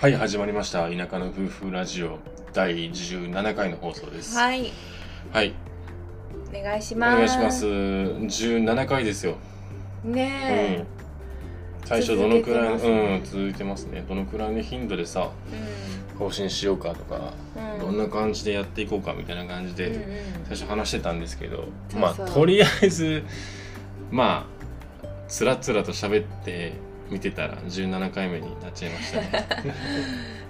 はい始まりました。田舎の夫婦ラジオ。第17回の放送です。はい、はい。お願いしおます。願いします。17回ですよ。うん。ね最初どのくらいの続けてますね。うん続いてますね。どのくらいの頻度でさえ、更新しようかとか、うん、どんな感じでやっていこうかみたいな感じで、うんうん最初話してたんですけどそう。まあとりあえずまあつらつらと喋って見てたら17回目になっちゃいましたね。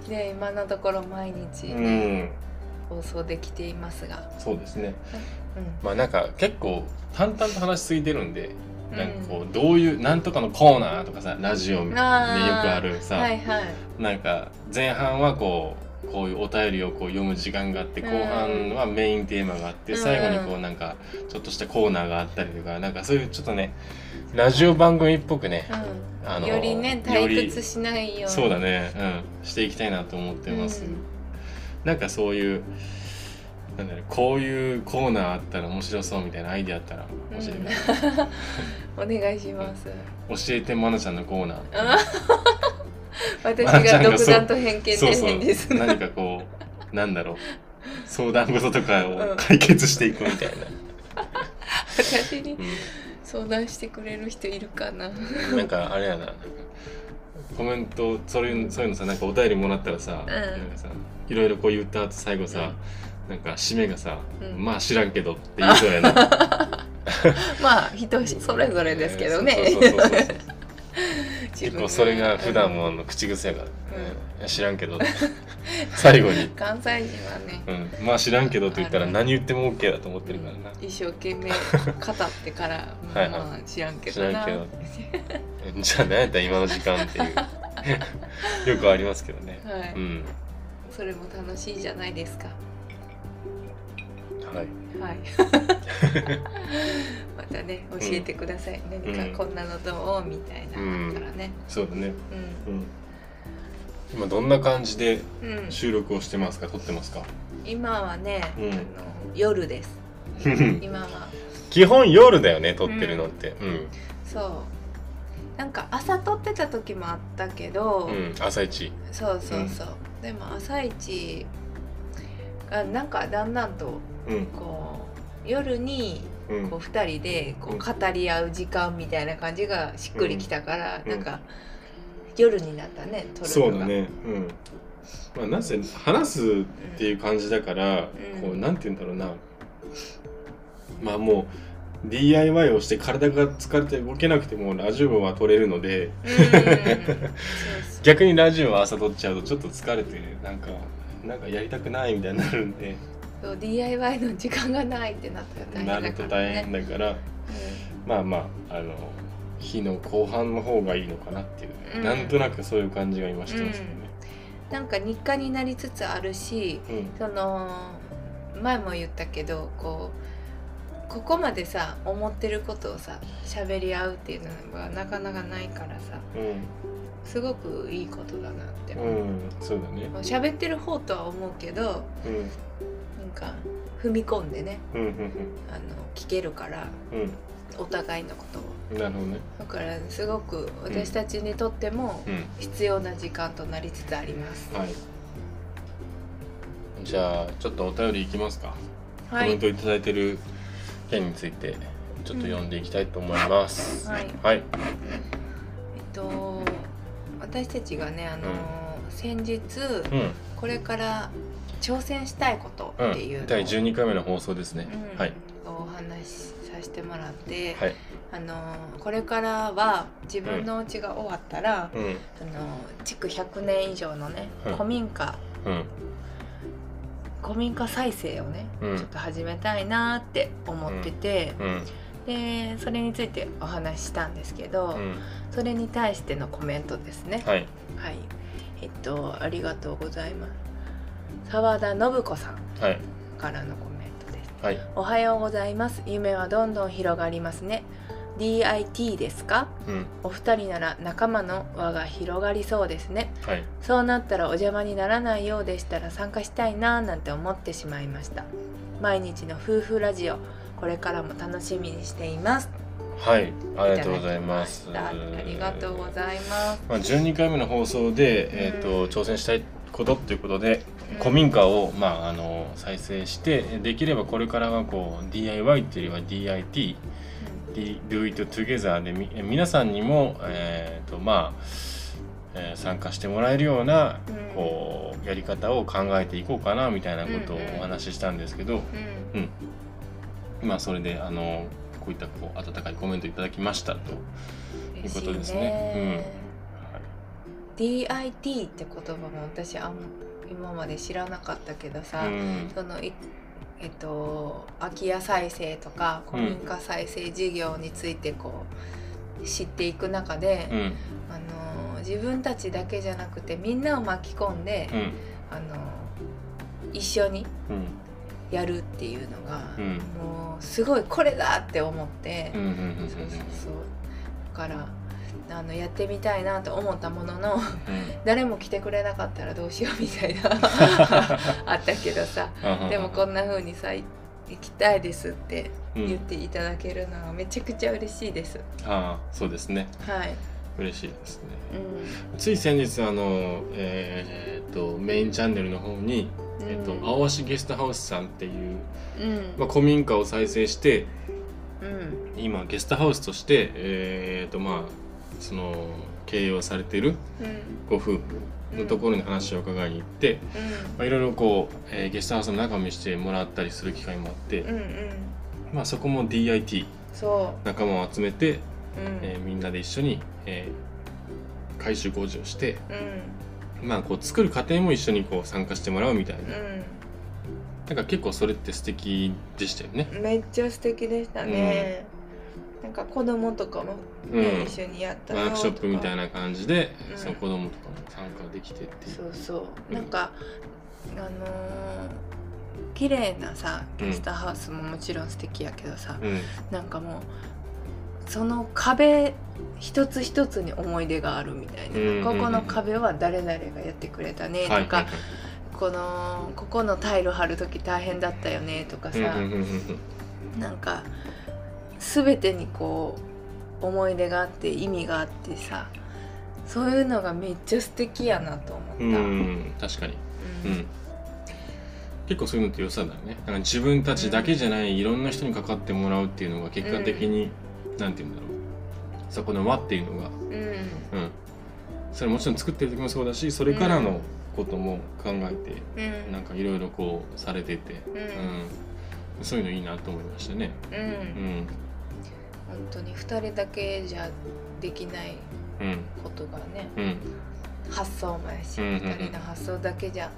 で 今のところ毎日うね、ん。放送できていますが、そうですね。うまあなんか結構淡々と話しすぎてるんでん、なんかこうどういうなんとかのコーナーとかさラジオでよくあるさ、はいはい、なんか前半はこうこういうお便りをこう読む時間があってうん後半はメインテーマがあってうん。最後にこうなんかちょっとしたコーナーがあったりとかなんかそういうちょっとねラジオ番組っぽくねあのうん、よりね退屈しないように。そうだね。うん。していきたいなと思ってます、うん。なんかそういうなんだろうこういうコーナーあったら面白そうみたいなアイディアあったら教えてください、お願いします。教えてまなちゃんのコーナー。あ 私が独断と偏見でそうそう返事する。何かこうなんだろう。相談事とかうん。を解決していくみたいな、私に相談してくれる人いるかな。うんなんかあれやな。コメントそういうそういうのさなんかお便りもらったらさ,、なんかさいろいろこう言った後最後さ、なんか締めがさ、うん。まあ知らんけどって言いそうやな。まあ人それぞれですけどね。結構それが普段もあの口癖やから、ん。知らんけど。最後に、関西人はね。うん、まあ知らんけどって言ったら何言っても OK だと思ってるからな、一生懸命語ってから はいはい。まあ知らんけどな。知らんけど。じゃあ何やったら今の時間っていう。よくありますけどね、はい。うん。それも楽しいじゃないですかはい。はい。またね教えてください、何かこんなのどう？みたいな。のあったらね。そうだね、ううん、今どんな感じでん、うん、収録をしてますか？撮ってますか？今はね、うん。あの夜です。今は。基本夜だよね撮ってるのって。うん、そう。なんか朝撮ってた時もあったけど、うん。朝一。そうそうそう、でも朝一がなんかだんだんとうんこう夜にうん。こう2人でこう語り合う時間みたいな感じがしっくりきたから、うん。なんか夜になったね撮るそうだね。うん。まあなぜ話すっていう感じだから、うん。こうなんて言うんだろうな。まあもう DIY をして体が疲れて動けなくてもラジオは撮れるので 逆にラジオは朝撮っちゃうとちょっと疲れてなんかなんかやりたくないみたいになるんでそう DIY の時間がないってなったらなると大変だから大変ねだから、まあまああの日の後半の方がいいのかなっていう、うん。なんとなくそういう感じが今してますよね。うん。なんか日課になりつつあるしうん。その前も言ったけどこうここまでさ思ってることをさ喋り合うっていうのはなかなかないからさすごくいいことだなってう。ん、うん、そうだね。喋ってる方とは思うけどなんうんか踏み込んでねうんうんあの聞けるからうんお互いのことをうんなるほどね。だからすごく私たちにとってもうん必要な時間となりつつあります。はい。じゃあちょっとお便りいきますか。はい、コメントいただいてる件についてちょっと読んでいきたいと思います。はいはい。えっと私たちがねあの、先日うん。これから挑戦したいことう。っていうんのを第12回目の放送ですね。うんはい。お話しさせてもらって、はい。あのこれからは自分のお家が終わったら、うん。あの築100年以上のね、うん古民家うん。古民家再生をね、うんちょっと始めたいなって思ってて、うん。でそれについてお話ししたんですけど、うん。それに対してのコメントですねはい。はいえっとありがとうございます澤田信子さんはい。からのコメントです。はい。おはようございます。夢はどんどん広がりますね。DIT ですか？うん。お二人なら仲間の輪が広がりそうですね。はい。そうなったらお邪魔にならないようでしたら参加したいなぁなんて思ってしまいました。毎日の夫婦ラジオこれからも楽しみにしています。はい。ありがとうございます。ありがとうございます、まあ、12回目の放送で、えーと、挑戦したいことっていうことで、古民家を、まあ、あの再生してできればこれからはこう DIY っていうよりは DIT、うん、Do It Together でみ皆さんにも、えーとまあえー、参加してもらえるような、うん、こうやり方を考えていこうかなみたいなことをお話ししたんですけど、うん、うん、まあそれであのこういったこう温かいコメントいただきましたということですね。ね。うん、DIT って言葉も私あん今まで知らなかったけどさ、うん、そのえっと空き家再生とか古民家再生事業についてこう知っていく中で、うん、あの自分たちだけじゃなくてみんなを巻き込んで、あの一緒にやるっていうのが、もうすごいこれだって思って、そうそうそう。だからあのやってみたいなと思ったものの、うん、誰も来てくれなかったらどうしようみたいな あったけどさでもこんな風にさ行きたいですって言っていただけるのはめちゃくちゃ嬉しいです。ああそうですね。はい。嬉しいですね。うん、つい先日あの、えー、っとメインチャンネルの方に、うん、えー、っと青足ゲストハウスさんっていう、うん、まあ、古民家を再生して、うん、今ゲストハウスとして、えー、っとまあその経営をされてるご夫婦のところに話を伺いに行って、まあ、いろいろこう、えー、ゲストハウスの中見してもらったりする機会もあって、うんうん、まあ、そこも DIT 仲間を集めて、えー、みんなで一緒に、えー、改修工事をして、まあこう作る過程も一緒にこう参加してもらうみたいな。なんか結構それって素敵でしたよね。めっちゃ素敵でしたね。なんか子供とかも、ねうん、一緒にやったワークショップみたいな感じで、うん、その子供とかも参加できてっていう。そうそう、なんかあのー、綺麗なさゲストハウスももちろん素敵やけどさ、うん、なんかもうその壁一つ一つに思い出があるみたいな、うんここの壁は誰々がやってくれたねとか、はいはいはい、このここのタイル貼る時大変だったよねとかさ、なんか全てにこう思い出があって意味があってさそういうのがめっちゃ素敵やなと思った。うん確かに、うん、うん、結構そういうのって良さだよね。なんか自分たちだけじゃないいろんな人にかかってもらうっていうのが結果的に、うん、なんて言うんだろう。そこの輪っていうのが、うん、うん、それもちろん作ってる時もそうだしそれからのことも考えて、うん、なんかいろいろこうされてて、うん、うん、そういうのいいなと思いましたね。うん、うん本当に2人だけじゃできないことがね、うん、発想もやし、うんうんうん、2人の発想だけじゃ。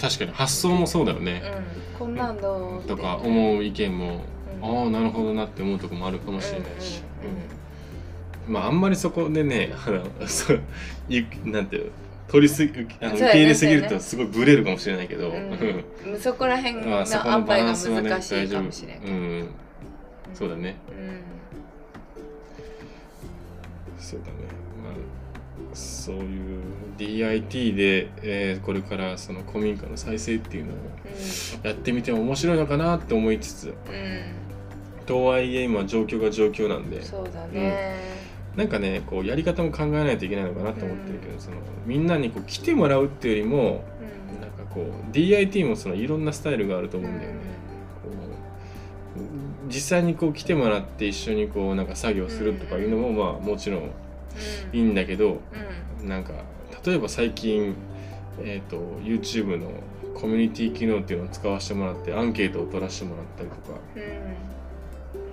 確かに。発想もそうだよね、うん、こんなんどうとか思う意見も、うん、ああなるほどなって思うとこもあるかもしれないし、うん、まああんまりそこでねあの そうなんていう取りすぎあの受け入れすぎるとすごいブレるかもしれないけど、うん、そこら辺の塩梅が難しいかもしれない、うん、そうだね、うんそうだね。まあそういう DIT で、えー、これからその古民家の再生っていうのをやってみても面白いのかなって思いつつ、うん、とはいえ今状況が状況なんでそうだね、うん、なんかねこうやり方も考えないといけないのかなと思ってるけど、うん、そのみんなにこう来てもらうっていうよりも、うん、なんかこう DIT もそのいろんなスタイルがあると思うんだよね。実際にこう来てもらって一緒にこうなんか作業するとかいうのもまあもちろんいいんだけど、なんか例えば最近、えーと、YouTube のコミュニティ機能っていうのを使わせてもらってアンケートを取らせてもらったりとか、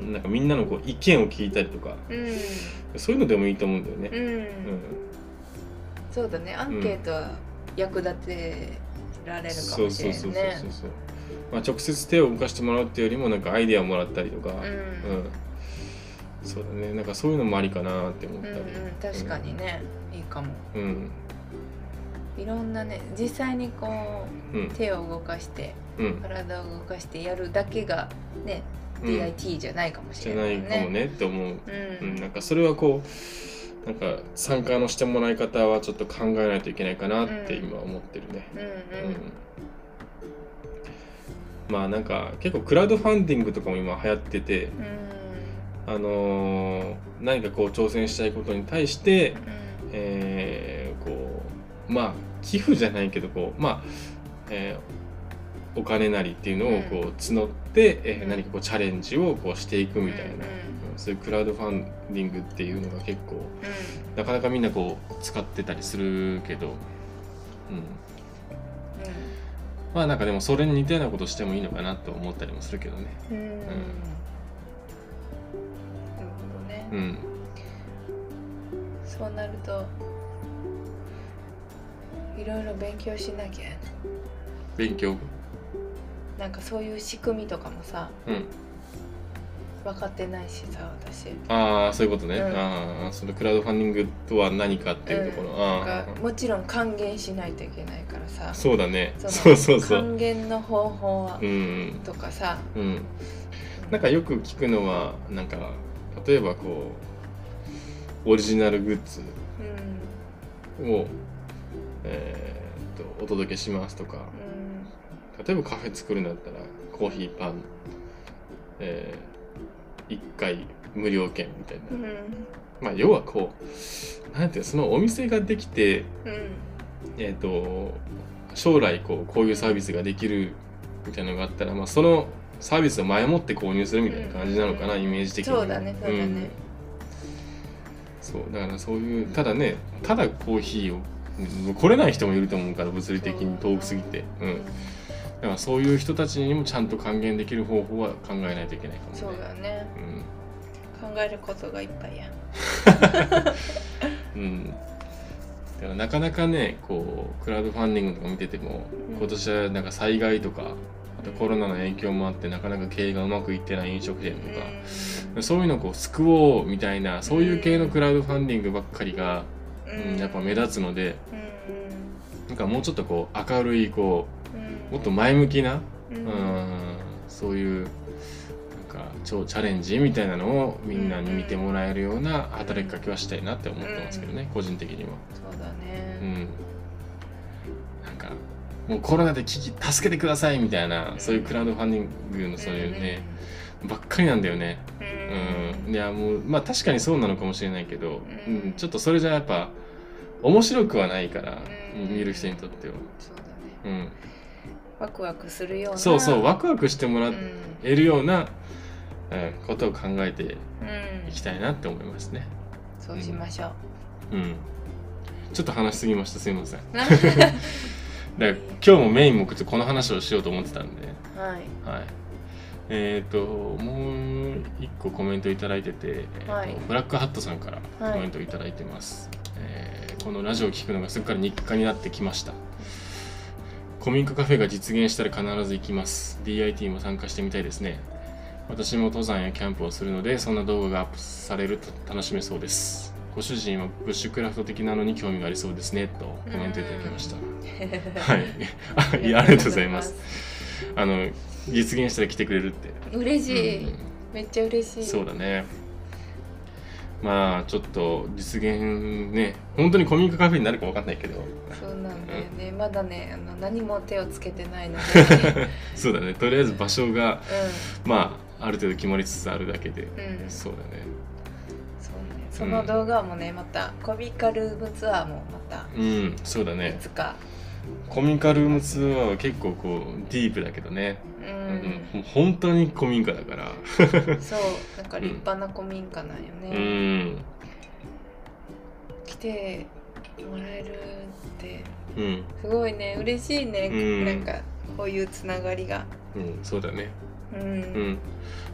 うん、なんかみんなのこう意見を聞いたりとか、うん、そういうのでもいいと思うんだよね。うん、そうだね。アンケートは役立てられるかもしれないね。そうそうそうそうそうまあ、直接手を動かしてもらうっていうよりもなんかアイデアをもらったりとか、うん、うん、そうだね。なんかそういうのもありかなって思ったり、うんうん、確かにね、いいかも、うん、いろんなね実際にこう、手を動かして、体を動かしてやるだけがね DIT じゃないかもしれない、ね、じゃないかもねって思う、うん。なんかそれはこうなんか参加のしてもらい方はちょっと考えないといけないかなって今思ってるね。うん、うんまあなんか結構クラウドファンディングとかも今流行ってて、あのー、何かこう挑戦したいことに対して、うん、えー、こうまあ寄付じゃないけどこうまあ、えー、お金なりっていうのをこう募って、うん、えー、何かこうチャレンジをこうしていくみたいな、うん、そういうクラウドファンディングっていうのが結構、うん、なかなかみんなこう使ってたりするけど、うん、まあなんかでもそれに似たようなことしてもいいのかなと思ったりもするけどね。うん、なるほどね。うん、そうなるといろいろ勉強しなきゃ。勉強？なんかそういう仕組みとかもさ、うん、分かってないしさ私。ああそういうことね、うん、ああそのクラウドファンディングとは何かっていうところ、うん、あもちろん還元しないといけないからさ。そうだね。そうそうそう。還元の方法は、うん、とかさ、うん、なんかよく聞くのはなんか例えばこうオリジナルグッズを、えー、っとお届けしますとか、例えばカフェ作るんだったらコーヒーパン、えー、1回無料券みたいな、うん、まあ要はこうなんていうそのお店ができて、うん、えっ、と将来こうこういうサービスができるみたいなのがあったら、まあ、そのサービスを前もって購入するみたいな感じなのかな、うん、イメージ的に。そうだねそうだね、そうだからそういうただねただコーヒーを来れない人もいると思うから物理的に遠くすぎて。うんだからそういう人たちにもちゃんと還元できる方法は考えないといけないかもね。そうだね、うん、考えることがいっぱいや。うん。だからなかなかねこうクラウドファンディングとか見てても、今年はなんか災害とかあとコロナの影響もあってなかなか経営がうまくいってない飲食店とか、うん、そういうのをこう救おうみたいなそういう系のクラウドファンディングばっかりが、うん、やっぱ目立つので、うん、なんかもうちょっとこう明るいこうもっと前向きな、うん、そういうなんか超チャレンジみたいなのをみんなに見てもらえるような働きかけはしたいなって思ってますけどね、個人的には。そうだね、うん、なんかもうコロナで危機助けてくださいみたいな、そういうクラウドファンディングのそういうね、ばっかりなんだよね。うん、いやもうまあ確かにそうなのかもしれないけど、うん、ちょっとそれじゃやっぱ面白くはないから、見る人にとっては。そうだね、うんワクワクするようなそうそうワクワクしてもらえるような、うん、うん、ことを考えていきたいなって思いますね、うん、そうしましょう、うん、ちょっと話しすぎましたすいません。だ今日もメイン目的この話をしようと思ってたんで。はい、はい、えっ、ー、ともう一個コメント頂いてて、はい、えーブラックハットさんからコメント頂いてます、はい、えー、このラジオを聞くのがすっかり日課になってきました古民家カフェが実現したら必ず行きます。DIT も参加してみたいですね。私も登山やキャンプをするのでそんな動画がアップされると楽しめそうです。ご主人はブッシュクラフト的なのに興味がありそうですねとコメントいただきました。はい。あ いやありがとうございます。あの実現したら来てくれるって。嬉しい、うん、めっちゃ嬉しい。そうだねまあちょっと実現ね本当に古民家カフェになるか分かんないけど。そうなんだよね、うん、まだねあの何も手をつけてないので。そうだね。とりあえず場所が、うん、まあある程度決まりつつあるだけで、うん、そうだね。そうね。その動画もねまたコミカルームツアーもまたうん。そうだね。いつか。コミカルームツアーは結構こうディープだけどね、うん、うん、本当に古民家だから。そうなんか立派な古民家なんよね、うん、来てもらえるってすごいね。嬉しいね、うん、なんかこういうつながりが。うんそうだね。うん、うん、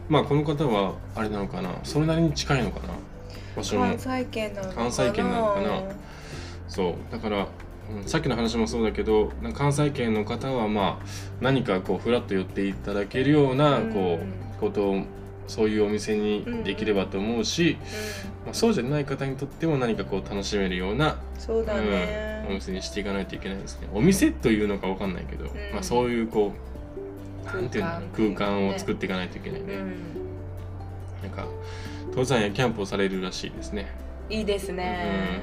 まあこの方はあれなのかな。それなりに近いのかな。場所関西圏なのかな。そう。だからうん、さっきの話もそうだけど関西圏の方はまあ何かこうフラッと寄っていただけるようなこうことをそういうお店にできればと思うし、まあ、そうじゃない方にとっても何かこう楽しめるようなそうだね、うん、お店にしていかないといけないですね。お店というのか分かんないけど、まあ、そういうこうなんていうの空間を作っていかないといけないね、なんか登山やキャンプをされるらしいですね。いいですね、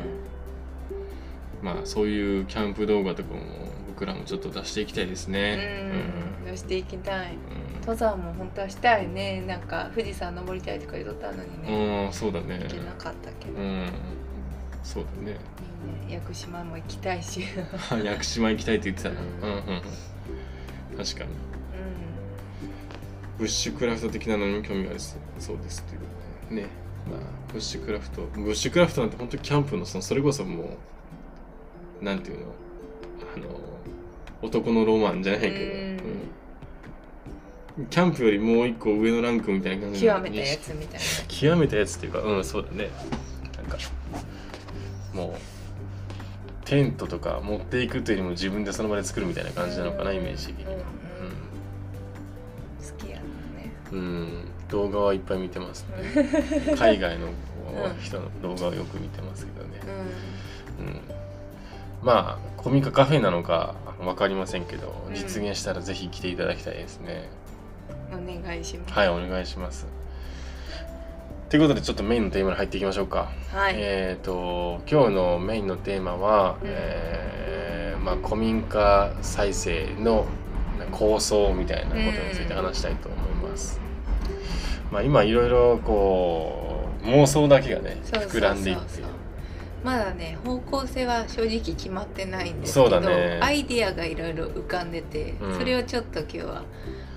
まあそういうキャンプ動画とかも僕らもちょっと出していきたいですね。うん、出していきたい。うん。登山も本当はしたいね。なんか富士山登りたいとか言っとったのにね。うんそうだね。行けなかったけど、うん。そうだね。いいね。屋久島も行きたいし。屋久島行きたいって言ってたな。うん。うんうんうん。確かに。うブッシュクラフト的なのにも興味があるそうですっていうことでね。まあブッシュクラフト。ブッシュクラフトなんて本当にキャンプのそのそれこそもうなんていうの？あの男のロマンじゃないけど、うん。うん。キャンプよりもう一個上のランクみたいな感んじ極めたやつみたいな。極めたやつっていうかうんそうだね。なんかもうテントとか持っていくというよりも自分でその場で作るみたいな感じなのかな、イメージ的に。はうんうん。好きやね。うん、うん、動画はいっぱい見てますね 海外の人の動画をよく見てますけどね、ううん、まあ古民家カフェなのか分かりませんけどうん。実現したらぜひ来ていただきたいですね、んお願いします。はいお願いします。ということでちょっとメインのテーマに入っていきましょうか、はい、えっ、と今日のメインのテーマは、うん。えーまあ、古民家再生の構想みたいなことについて話したいと思います。まあ、今いろいろこう妄想だけがね膨らんでいってまだね方向性は正直決まってないんですけど、だね。アイディアがいろいろ浮かんでて、うん。それをちょっと今日は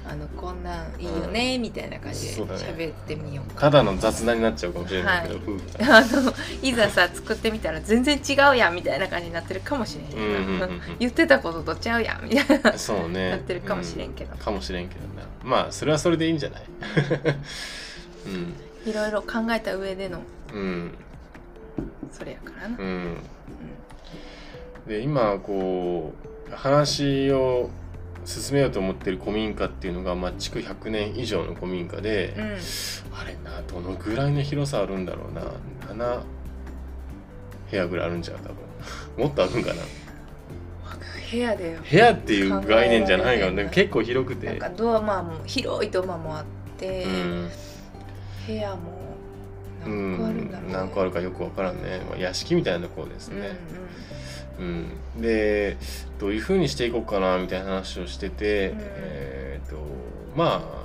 あのこんなんいいよね、みたいな感じで喋ってみようか。ただの雑談になっちゃうかもしれないけど、はい。うん あのいざさ作ってみたら全然違うやんみたいな感じになってるかもしれへんうんうんうんうん。言ってたこととちゃうやんみたいな。そうね。なってるかもしれんけど。うかもしれんけどな。まあそれはそれでいいんじゃない？いろいろ考えた上でのうんうんそれやからな、うん。で今こう話を進めようと思ってる古民家っていうのが、まあ、築100年以上の古民家で、うん。あれなどのぐらいの広さあるんだろうな。7部屋ぐらいあるんじゃう？多分。もっとあるんかな？部屋で部屋っていう概念じゃないから結構広くて。なんかドアマも広いドアマもあって、うん。部屋もう何個あるんだろう、ん何個あるかよくわからんね、まあ、屋敷みたいなところですうんね、うん、でどういうふうにしていこうかなみたいな話をしてて、うん。えっ、とまあ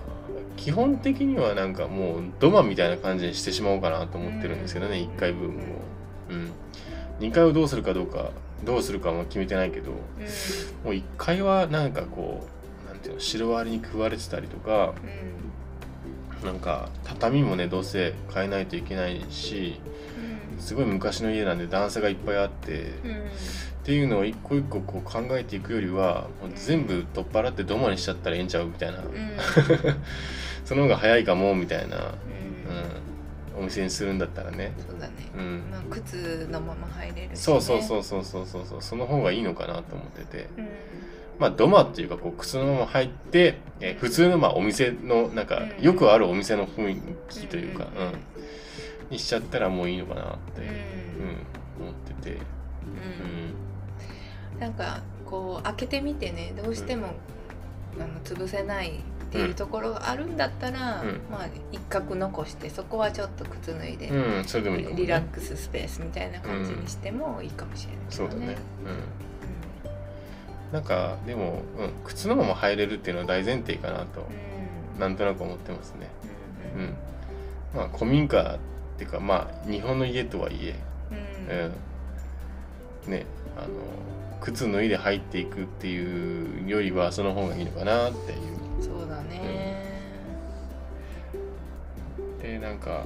基本的にはなんかもう土間みたいな感じにしてしまおうかなと思ってるんですけどね、うん1階部分を、うん、2階をどうするかどうかどうするかも決めてないけどもうん。う1階はなんかこうなんていうのシロアリに食われてたりとかなんか畳もねどうせ変えないといけないしうん。すごい昔の家なんで段差がいっぱいあって、うん。っていうのを一個一個こう考えていくよりはもう全部取っ払って土間にしちゃったらええんちゃうみたいな、うん。その方が早いかもみたいな、うん。うん、お店にするんだったらね、そうだね、うん、まあ、靴のまま入れるそうそうそうそうそうそうそう。その方がいいのかなと思ってて。うんまあ土間っていうかこう靴のまま入って、え普通のまあお店のなんかうん。よくあるお店の雰囲気というか、うんうんにしちゃったらもういいのかなって、うん。うん、思ってて、うん。うん。なんかこう開けてみてねどうしても、あの潰せないっていうところがあるんだったら、うん。まあ一角残してそこはちょっと靴脱いで、うん、それでもいいね、リラックススペースみたいな感じにしてもいいかもしれないけどそうだね。うん。なんかでも、うん、靴のまま入れるっていうのは大前提かなと、うんなんとなく思ってますね。ううんん。まあ古民家っていうかまあ日本の家とはいえ、うんうん。ね、あの靴脱いで入っていくっていうよりはその方がいいのかなっていう。そうだね、でなんか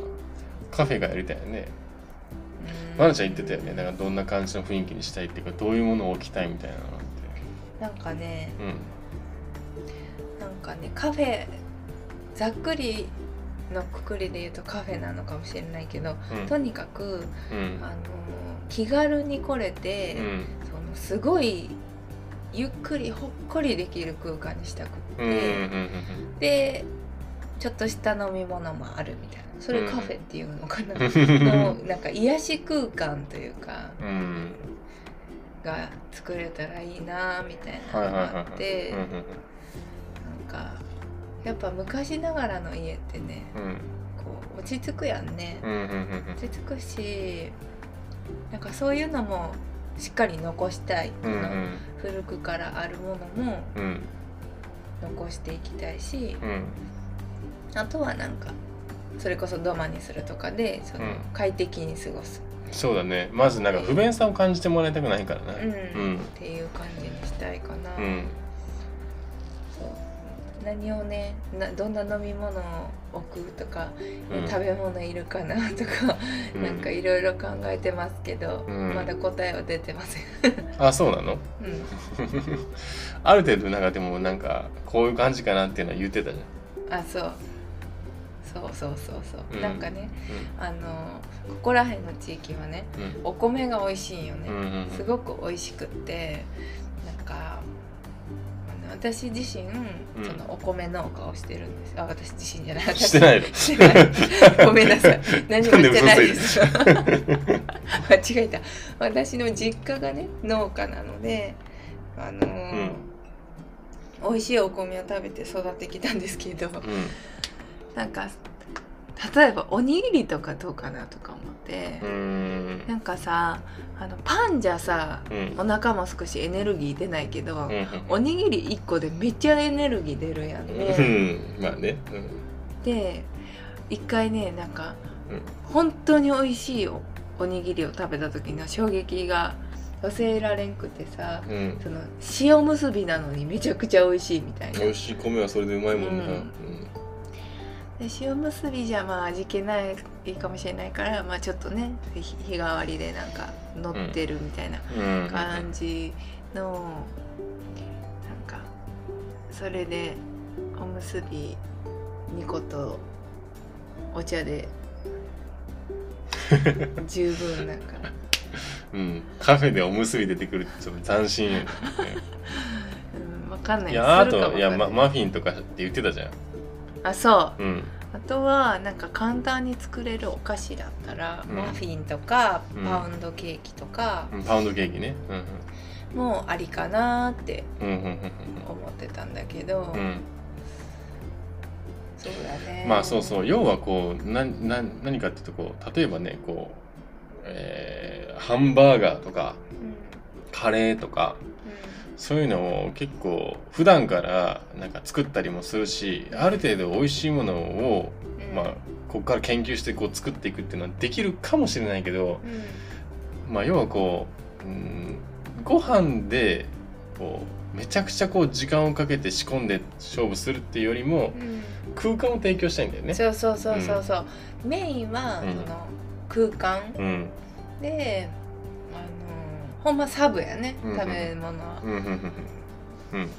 カフェがやりたいよね。うんまなちゃん言ってたよね。なんかどんな感じの雰囲気にしたいっていうかどういうものを置きたいみたいなの。なんかねうん。なんかねカフェざっくりのくくりで言うとカフェなのかもしれないけど、うん。とにかくうん。あの気軽に来れて、うん。そのすごいゆっくりほっこりできる空間にしたくって、でちょっとした飲み物もあるみたいな。それカフェっていうのかな、うん。のなんか癒し空間というか。うんうんが作れたらいいなみたいなのがあってうんうんなんかやっぱ昔ながらの家ってねうん。こう落ち着くやんね、うんうんうん落ち着くしなんかそういうのもしっかり残したい、うんうん。古くからあるものもうん。残していきたいし、あとはなんかそれこそ土間にするとかでその快適に過ごす、そうだね。まずなんか不便さを感じてもらいたくないからね、うん、うん、っていう感じにしたいかな、うん、そう。何をねなどんな飲み物を置くとか、うん、食べ物いるかなとか、うん、なんかいろいろ考えてますけど、まだ答えは出てません。あそうなの、うん、ある程度なんかでもなんかこういう感じかなっていうのは言ってたじゃん。あそうそうそうそうそう、うん、なんかね、うん、あのここら辺の地域はね、うん、お米が美味しいよね、うんうんすごく美味しくってなんか私自身、そのお米農家をしてるんです。あ私自身じゃない。してないの。ごめんなさい。何もしてないです。間違えた。私の実家がね農家なのであのー、美味しいお米を食べて育ってきたんですけど、なんか例えばおにぎりとかどうかなとか思って。なんかさあのパンじゃさ、うん、お腹も少しエネルギー出ないけど、うん、おにぎり1個でめっちゃエネルギー出るやんね。うん、まあね、で一回ねなんか、本当に美味しいおおにぎりを食べた時の衝撃が忘れられんくてさ、その塩むすびなのにめちゃくちゃ美味しいみたいな。美味しい米はそれでうまいもんな、で塩むすびじゃまあ味気ないかもしれないから、まあ、ちょっとね日替わりでなんか乗ってるみたいな感じの、うん、なんかそれでおむすび2個とお茶で十分なんか。うんカフェでおむすび出てくるってちょっと斬新やね、うん、分かんない。いやあとい。やママフィンとかって言ってたじゃんあそう、うん、あとはなんか簡単に作れるお菓子だったら、うん、マフィンとかパウンドケーキとか、うん、パウンドケーキね、うん、もうありかなって思ってたんだけど、そうだね。まあそうそう。要はこうなな何かっていうとこう例えばねこう、えー、ハンバーガーとか、カレーとか、そういうのを結構普段からなんか作ったりもするしある程度美味しいものを、まあここから研究してこう作っていくっていうのはできるかもしれないけど、まあ要はこう、うん、ご飯でこうめちゃくちゃこう時間をかけて仕込んで勝負するっていうよりも、空間を提供したいんだよね。そうそうそうそうそう、うん、メインはその空間、うん、でほんまサブやね、食べ物は。うん。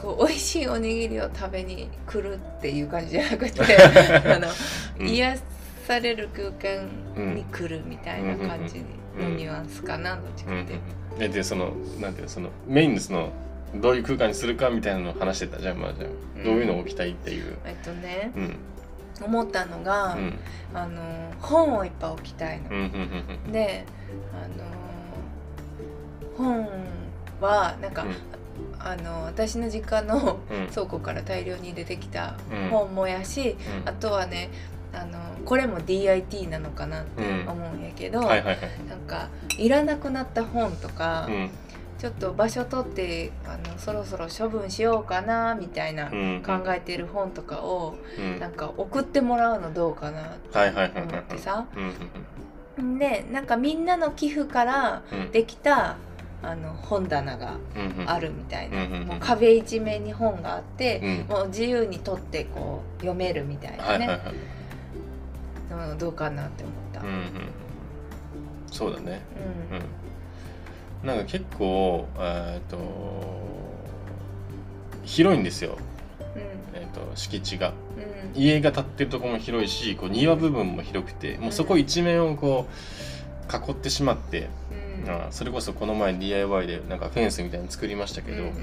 こう美味しいおにぎりを食べに来るっていう感じじゃなくて あの、うん、癒される空間に来るみたいな感じのニュアンスかな、どっちかって。えでそのなんていうそのメインのそのどういう空間にするかみたいなのを話してた？じゃんまあじゃあ、どういうのを置きたいっていう。えっとね、思ったのが、あの本をいっぱい置きたいの。であの本はなんか、うん、あの私の実家の倉庫から大量に出てきた本もやし、うん、あとはねあのこれも DIT なのかなって思うんやけど、なんかいらなくなった本とか、うん、ちょっと場所取ってあのそろそろ処分しようかなみたいな考えてる本とかを、うん、なんか送ってもらうのどうかなって思ってさ。でなんかみんなの寄付からできた、あの本棚があるみたいな、もう壁一面に本があって、もう自由に取ってこう読めるみたいなね、はいはい、どうかなって思った、うんうん、そうだね、うん、なんか結構えっと広いんですよ、えーと、敷地が、家が建ってるとこも広いしこう庭部分も広くてもうそこ一面をこう囲ってしまって、あそれこそこの前 DIY でなんかフェンスみたいに作りましたけど、うん、うん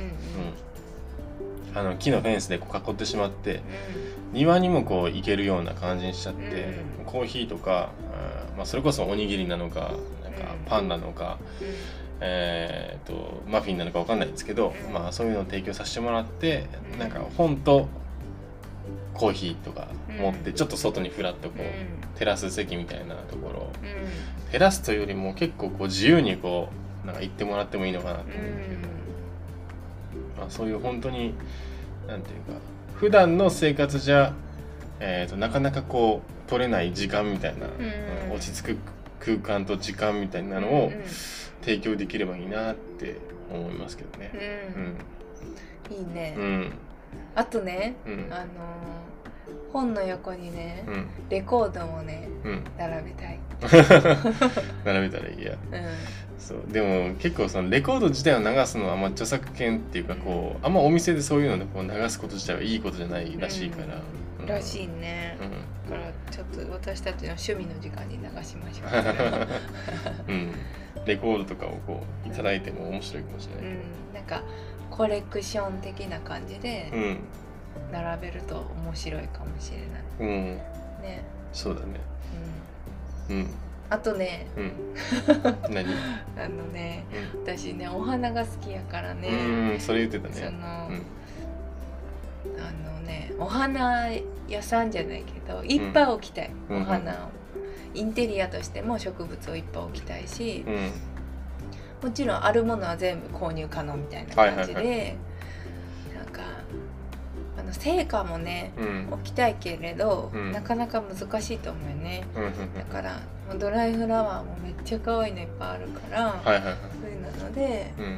あの木のフェンスでこう囲ってしまって、庭にもこう行けるような感じにしちゃって、コーヒーとかあ、まあ、それこそおにぎりなのかなんかパンなのか、えーと、マフィンなのか分かんないんですけど、まあ、そういうのを提供させてもらってなんか本とコーヒーとか持ってちょっと外にふらっとこう、テラス席みたいなところ。を、テラスというよりも結構こう自由にこうなんか行ってもらってもいいのかなと思うけど、まあ、そういう本当になんていうか普段の生活じゃ、えーと、なかなかこう取れない時間みたいな、うん、落ち着く空間と時間みたいなのを提供できればいいなって思いますけどね。うん、いいね、うん、あとね、あの本の横にね、レコードもね、並べたい。並べたらい。いや、そう。でも結構そのレコード自体を流すのはあんま著作権っていうかこうあんまお店でそういうのでこう流すこと自体はいいことじゃないらしいから、うん、らしいね、うん、だからちょっと私たちの趣味の時間に流しましょう、うん、レコードとかをこういただいても面白いかもしれない、うん、なんかコレクション的な感じで並べると面白いかもしれない、うん、ね。そうだね。うん、うん。あとね、うん、何？あのね、うん、私ねお花が好きやからね。うんそれ言ってたね。その、うん、あのねお花屋さんじゃないけどいっぱい置きたい、お花を、インテリアとしても植物をいっぱい置きたいし、もちろんあるものは全部購入可能みたいな感じで、はいはいはいの成果もね、うん、置きたいけれど、うん、なかなか難しいと思うよね、だからドライフラワーもめっちゃ可愛いのいっぱいあるから、はいはいはい、そういうので、あの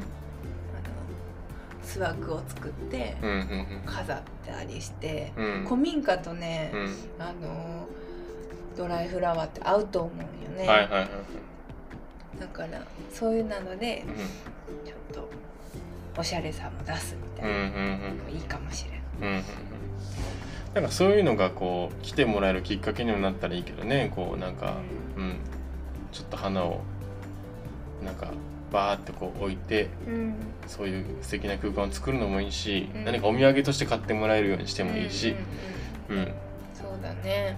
巣枠を作って飾ったりして、古民家とね、あのドライフラワーって合うと思うよね、はいはいはい、だからそういうなので、ちょっとおしゃれさも出すみたいなのもいいかもしれない。うんなんかそういうのがこう来てもらえるきっかけにもなったらいいけどねこうなんか、うん、ちょっと花をなんかバーってこう置いて、うん、そういう素敵な空間を作るのもいいし、うん、何かお土産として買ってもらえるようにしてもいいし、うん、そうだね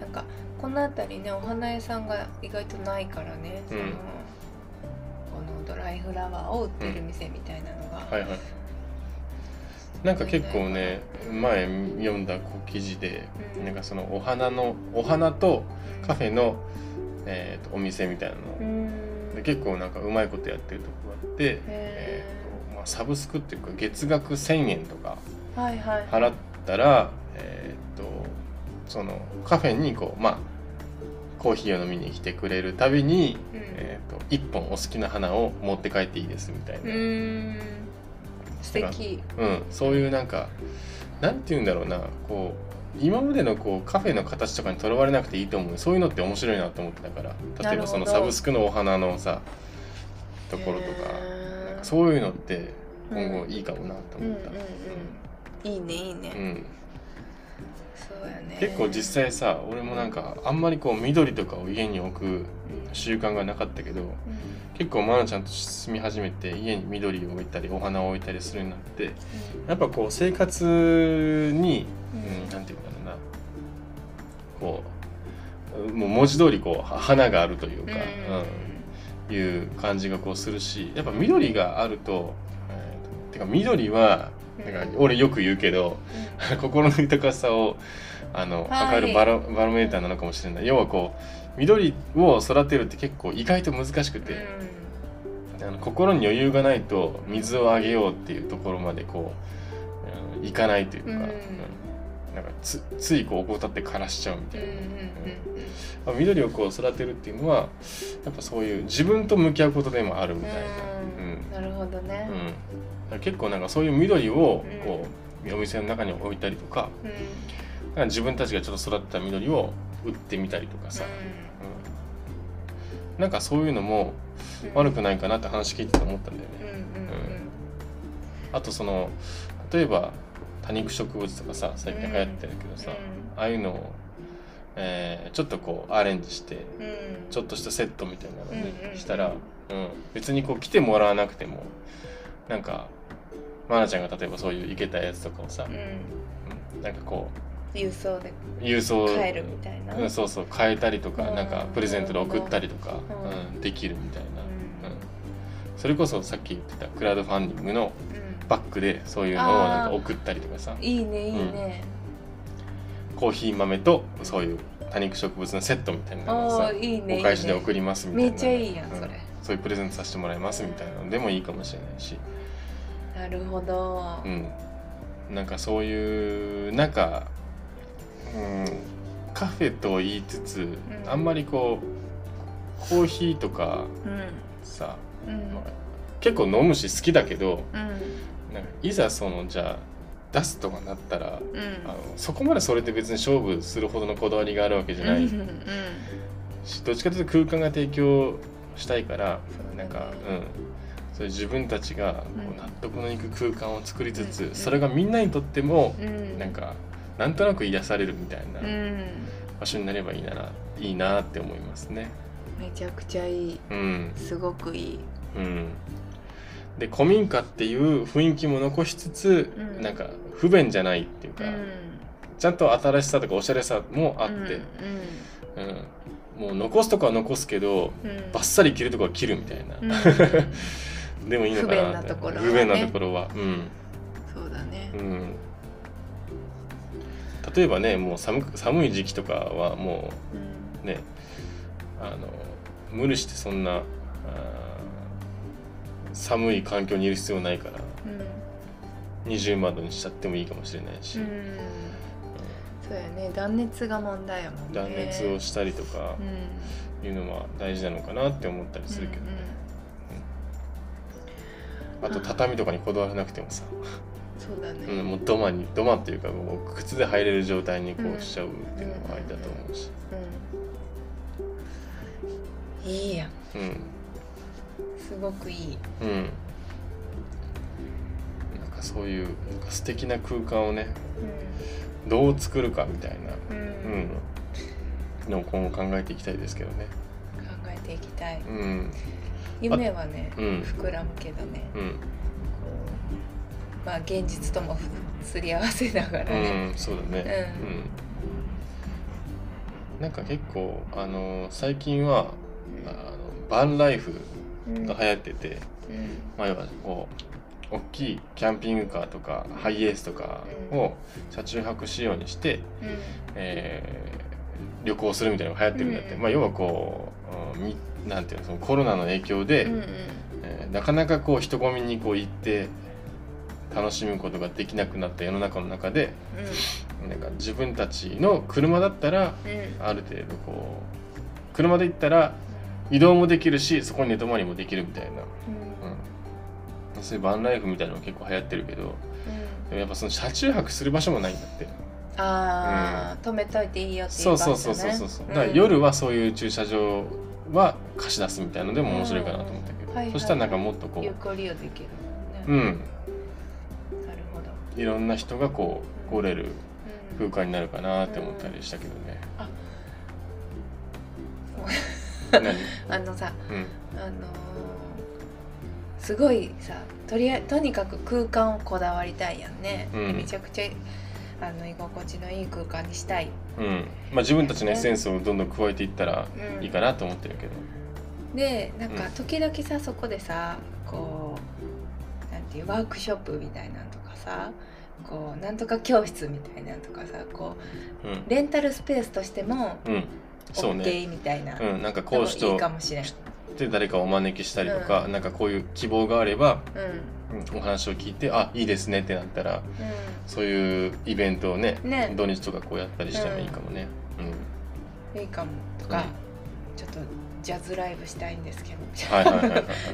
なんかこの辺りねお花屋さんが意外とないからね、そのこのドライフラワーを売ってる店みたいなのが、はいはいなんか結構ね前読んだ記事で、うん、なんかそのお花のお花とカフェの、えーと、お店みたいなの、うん、で結構なんかうまいことやってるとこがあって、えーとまあ、サブスクっていうか月額1,000円とか払ったら、えっ、ー、とそのカフェにこうまあコーヒーを飲みに来てくれるたびに、うん、えーと、と1本お好きな花を持って帰っていいですみたいな。素敵。うん。そういうなんかなんて言うんだろうな。こう今までのこうカフェの形とかにとらわれなくていいと思う。そういうのって面白いなと思ってたから。例えばそのサブスクのお花のさところとか。なんかそういうのって今後いいかもなと思った、うんうん。うん、いいねいいね、うん。そうやね。結構実際さ俺もなんかあんまりこう緑とかを家に置く習慣がなかったけど、うん結構愛菜ちゃんと住み始めて家に緑を置いたりお花を置いたりするようになって、やっぱこう生活に、うん、なんていうんだろうなこうもう文字通りこう花があるというか、うん、いう感じがこうするしやっぱ緑があると、えー、てか緑はなんか俺よく言うけど、心の豊かさをあの測るバロバロメーターなのかもしれない。要はこう緑を育てるって結構意外と難しくて、うん、あの心に余裕がないと水をあげようっていうところまでこう、いかないというか、うん、なんかつついこう怠って枯らしちゃうみたいな、うん、緑をこう育てるっていうのはやっぱそういう自分と向き合うことでもあるみたいな、なるほどね、結構なんかそういう緑をこう、お店の中に置いたりとか,、か自分たちがちょっと育った緑を売ってみたりとかさ、なんかそういうのも悪くないかなって話聞いてて思ったんだよね。あとその例えば多肉植物とかさ最近流行ってるけどさ、ああいうのを、えー、ちょっとこうアレンジして、ちょっとしたセットみたいなのにしたら、うん、別にこう来てもらわなくてもなんか愛菜ちゃんが例えばそういういけたやつとかをさ、うん、なんかこう郵送で郵送。変えるみたいな、うん、そうそう。変えたりとか、うん、なんかプレゼントで送ったりとか、うん、できるみたいな、うん。それこそさっき言ってたクラウドファンディングのバックでそういうのをなんか送ったりとかさ。いいねいいね、コーヒー豆とそういう多肉植物のセットみたいなのをさいい、ね、お返しで送りますみたいな、めっちゃいいやんそれ、そういうプレゼントさせてもらいますみたいなのでもいいかもしれないし。なるほど、うん。なんかそういうなんか、うん、カフェと言いつつ、うん、あんまりこうコーヒーとか、さ、まあ、結構飲むし好きだけど、なんかいざそのじゃあ出すとかなったら、うん、あのそこまでそれで別に勝負するほどのこだわりがあるわけじゃない、しどっちかというと空間が提供したいから、ね、なんかうん。それ自分たちがこう納得のいく空間を作りつつ、うん、それがみんなにとっても、うん、なんかなんとなく癒されるみたいな場所になればいいならいいなって思いますね。めちゃくちゃいい、うん、すごくいい。うん。で古民家っていう雰囲気も残しつつ、うん、なんか不便じゃないっていうか、うん、ちゃんと新しさとかおしゃれさもあって、うん、うん、もう残すとこは残すけど、バッサリ切るとこは切るみたいな、でもいいのかなって。不便なところは、うん、そうだね、うん、例えばねもう寒寒い時期とかはもうね、あの無理してそんな寒い環境にいる必要ないから、うん、20窓にしちゃってもいいかもしれないし、うん、そうやね。断熱が問題やもんね。断熱をしたりとかいうのは大事なのかなって思ったりするけどね、うん。うん、あと畳とかにこだわらなくてもさそうだね、うん、もう土間に土間っていうかもう靴で入れる状態にこうしちゃうっていうのもありだと思うし、うん、いいや。うん。すごくいい。うん。なんかそういうなんか素敵な空間をね、うん、どう作るかみたいな、うん、うん、のを今後考えていきたいですけどね。考えていきたい、うん、夢はね、うん、膨らむけどね、うん、まあ現実ともすり合わせながらね、うん、そうだね、うん、なんか結構あの最近はあのバンライフが流行ってて、まあ要はこう大きいキャンピングカーとかハイエースとかを車中泊仕様にして、えー、旅行するみたいなのが流行ってるんだって、まあ、要はこう、うん、なんていうのそのコロナの影響で、うん。えー、なかなかこう人混みにこう行って楽しむことができなくなった世の中の中で、うん、なんか自分たちの車だったら、ある程度こう車で行ったら移動もできるしそこに寝泊まりもできるみたいな、うん。うん、そういうバンライフみたいなの結構流行ってるけど、うん、でもやっぱその車中泊する場所もないんだって。ああ、うん、止めといていいよっていう、ね、そうそうそうそうそうだから夜はそういう駐車場は貸し出すみたいのでも面白いかなと思ったけど、そしたらなんかもっとこう。有効利用できるね。うんいろんな人がこう来れる空間になるかなって思ったりしたけどね、あ あのさ、うん、あのすごいさとりあとにかく空間をこだわりたいやんね、うん、めちゃくちゃあの居心地のいい空間にしたい、うん。まあ、自分たちのエッセンスをどんどん加えていったらいいかなと思ってるけど、でなんか時々さそこでさこうなんていうワークショップみたいなんとかさこうなんとか教室みたいなんとかさこう、うん、レンタルスペースとしても、うん。そうね。みたいな、うん、なんか講師といいかもしれん。で誰かお招きしたりとか、うん、なんかこういう希望があれば、うん、お話を聞いてあいいですねってなったら、うん、そういうイベントをね、ね、土日とかこうやったりしてもいいかもね、うん。いいかも。とか、ちょっとジャズライブしたいんですけど。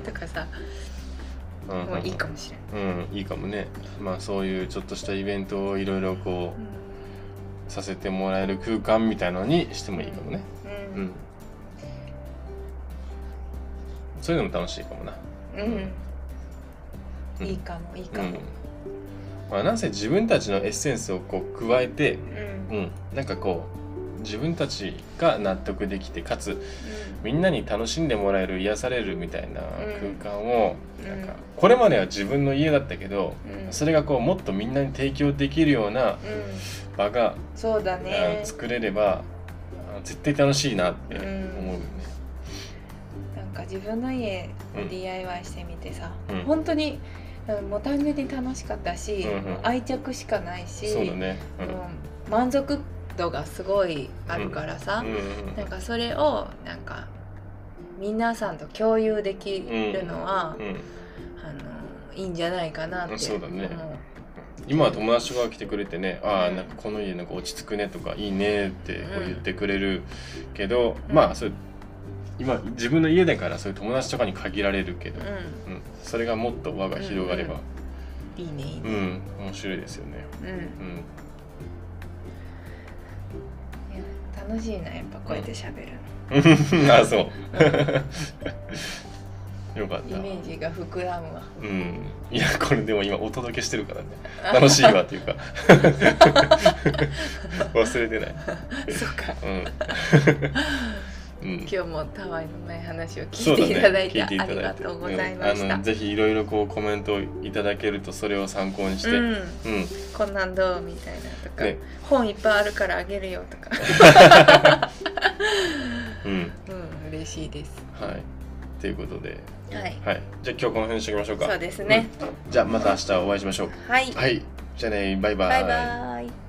とかさうん、もういいかもしれない、うん、いいかもね。まあそういうちょっとしたイベントをいろいろこう、させてもらえる空間みたいのにしてもいいかもね、うん、うん、そういうのも楽しいかもな。うん、うん、いいかもいいかも、うん。まあ、なんせ自分たちのエッセンスをこう加えて、うん、うん、なんかこう自分たちが納得できてかつ、みんなに楽しんでもらえる癒されるみたいな空間を、なんかこれまでは自分の家だったけど、それがこうもっとみんなに提供できるような場が、そうだね。作れれば絶対楽しいなって思うよね。なんか自分の家を DIY してみてさ、うん、本当にもう単純に楽しかったし、うんうん、愛着しかないしそうだね、うん、満足度がすごいあるからさ、うん、なんかそれをなんか皆さんと共有できるのは、うん、あのいいんじゃないかなって思う。そうだね。今は友達が来てくれてね「ああなんかこの家なんか落ち着くね」とか「いいね」ってこう言ってくれるけど、うん、まあそれ今自分の家だからそういう友達とかに限られるけど、うん、うん、それがもっと輪が広がれば、うん。うん、いいねいいね。うん。面白いですよね。うん、楽しいなやっぱこうやって喋るの、あそう。よかった。イメージが膨らむわ。うん。いやこれでも今お届けしてるからね。楽しいわっていうか。忘れてない。そっか。うん、今日もたわいのない話を聞いていただいて、ね、ありがとうございました、うん、ぜひいろいろこうコメントいただけるとそれを参考にして、うん、うん、こんなんどうみたいなとか、ね、本いっぱいあるからあげるよとか。うん、うん、嬉しいです。はい。ということで。はい、はい、じゃあ今日この辺にしておきましょうか。そうですね、じゃあまた明日お会いしましょう。はい、はい、じゃあね。バイバイ。バイバイ